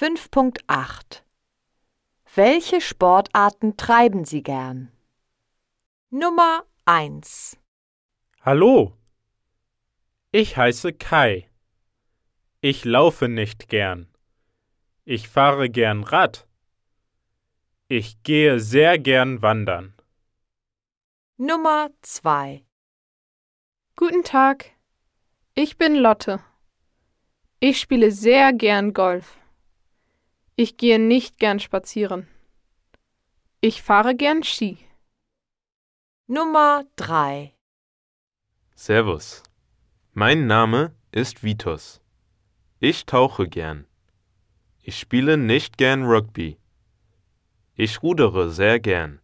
5.8 Welche Sportarten treiben Sie gern? Nummer 1 Hallo, ich heiße Kai. Ich laufe nicht gern. Ich fahre gern Rad. Ich gehe sehr gern wandern. Nummer 2 Guten Tag, ich bin Lotte. Ich spiele sehr gern Golf. Ich gehe nicht gern spazieren. Ich fahre gern Ski. Nummer 3 Servus. Mein Name ist Vitos. Ich tauche gern. Ich spiele nicht gern Rugby. Ich rudere sehr gern.